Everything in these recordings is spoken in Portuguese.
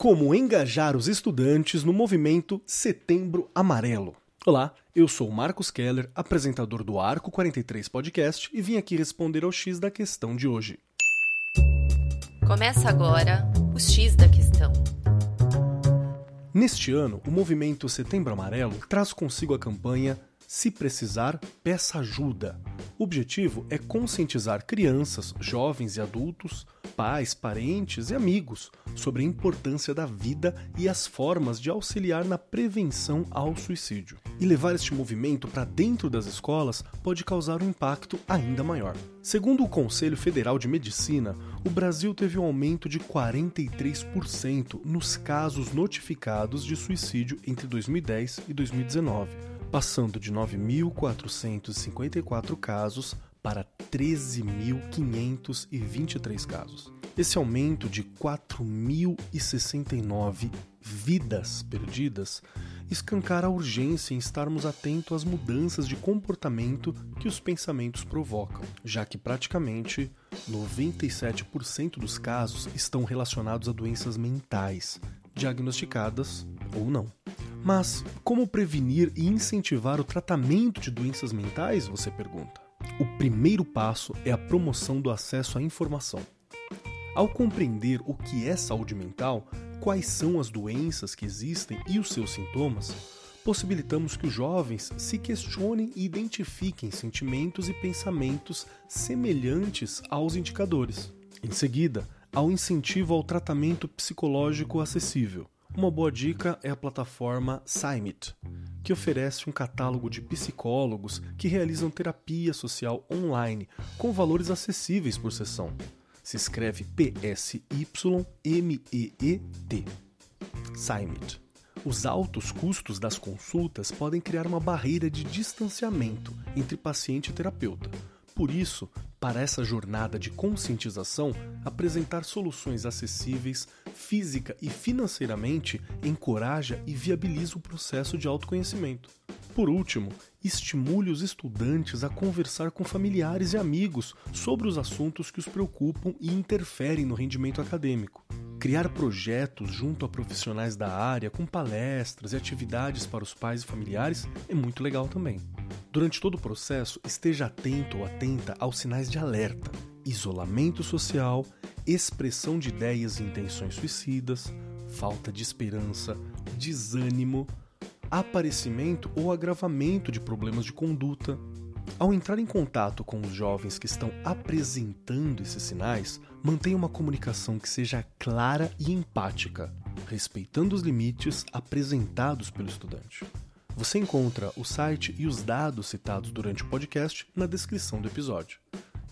Como engajar os estudantes no movimento Setembro Amarelo. Olá, eu sou Marcos Keller, apresentador do Arco 43 Podcast e vim aqui responder ao X da questão de hoje. Começa agora o X da questão. Neste ano, o movimento Setembro Amarelo traz consigo a campanha Se Precisar, Peça Ajuda. O objetivo é conscientizar crianças, jovens e adultos, pais, parentes e amigos sobre a importância da vida e as formas de auxiliar na prevenção ao suicídio. E levar este movimento para dentro das escolas pode causar um impacto ainda maior. Segundo o Conselho Federal de Medicina, o Brasil teve um aumento de 43% nos casos notificados de suicídio entre 2010 e 2019, passando de 9.454 casos para 13.523 casos. Esse aumento de 4.069 vidas perdidas escancara a urgência em estarmos atentos às mudanças de comportamento que os pensamentos provocam, já que praticamente 97% dos casos estão relacionados a doenças mentais, diagnosticadas ou não. Mas como prevenir e incentivar o tratamento de doenças mentais, você pergunta? O primeiro passo é a promoção do acesso à informação. Ao compreender o que é saúde mental, quais são as doenças que existem e os seus sintomas, possibilitamos que os jovens se questionem e identifiquem sentimentos e pensamentos semelhantes aos indicadores. Em seguida, há o incentivo ao tratamento psicológico acessível. Uma boa dica é a plataforma Cymit, que oferece um catálogo de psicólogos que realizam terapia social online com valores acessíveis por sessão. Se escreve P-S-Y-M-E-E-T. Cymit. Os altos custos das consultas podem criar uma barreira de distanciamento entre paciente e terapeuta. Por isso, para essa jornada de conscientização, apresentar soluções acessíveis, física e financeiramente encoraja e viabiliza o processo de autoconhecimento. Por último, estimule os estudantes a conversar com familiares e amigos sobre os assuntos que os preocupam e interferem no rendimento acadêmico. Criar projetos junto a profissionais da área, com palestras e atividades para os pais e familiares, é muito legal também. Durante todo o processo, esteja atento ou atenta aos sinais de alerta, isolamento social, expressão de ideias e intenções suicidas, falta de esperança, desânimo, aparecimento ou agravamento de problemas de conduta. Ao entrar em contato com os jovens que estão apresentando esses sinais, mantenha uma comunicação que seja clara e empática, respeitando os limites apresentados pelo estudante. Você encontra o site e os dados citados durante o podcast na descrição do episódio.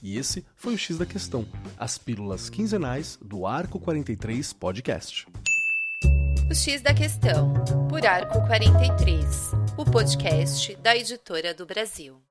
E esse foi o X da Questão, as pílulas quinzenais do Arco 43 Podcast. O X da Questão, por Arco 43, o podcast da editora do Brasil.